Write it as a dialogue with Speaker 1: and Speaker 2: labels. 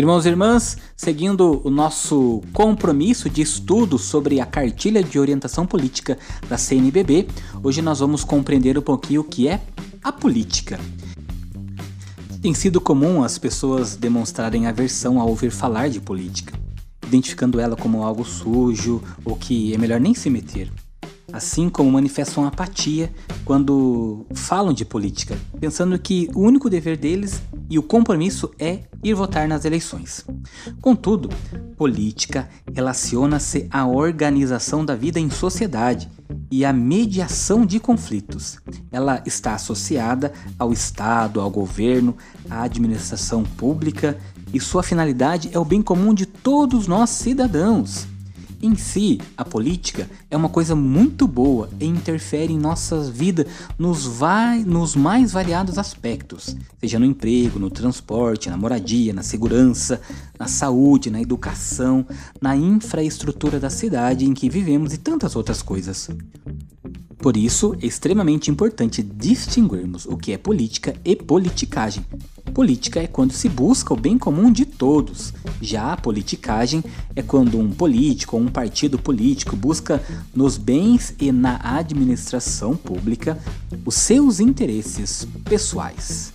Speaker 1: Irmãos e irmãs, seguindo o nosso compromisso de estudo sobre a cartilha de orientação política da CNBB, hoje nós vamos compreender um pouquinho o que é a política. Tem sido comum as pessoas demonstrarem aversão ao ouvir falar de política, identificando ela como algo sujo ou que é melhor nem se meter assim como manifestam apatia quando falam de política, pensando que o único dever deles e o compromisso é ir votar nas eleições. Contudo, política relaciona-se à organização da vida em sociedade e à mediação de conflitos. Ela está associada ao Estado, ao governo, à administração pública e sua finalidade é o bem comum de todos nós cidadãos. Em si, a política é uma coisa muito boa e interfere em nossas vidas nos, vai, nos mais variados aspectos, seja no emprego, no transporte, na moradia, na segurança, na saúde, na educação, na infraestrutura da cidade em que vivemos e tantas outras coisas. Por isso, é extremamente importante distinguirmos o que é política e politicagem. Política é quando se busca o bem comum de todos. Já a politicagem é quando um político ou um partido político busca nos bens e na administração pública os seus interesses pessoais.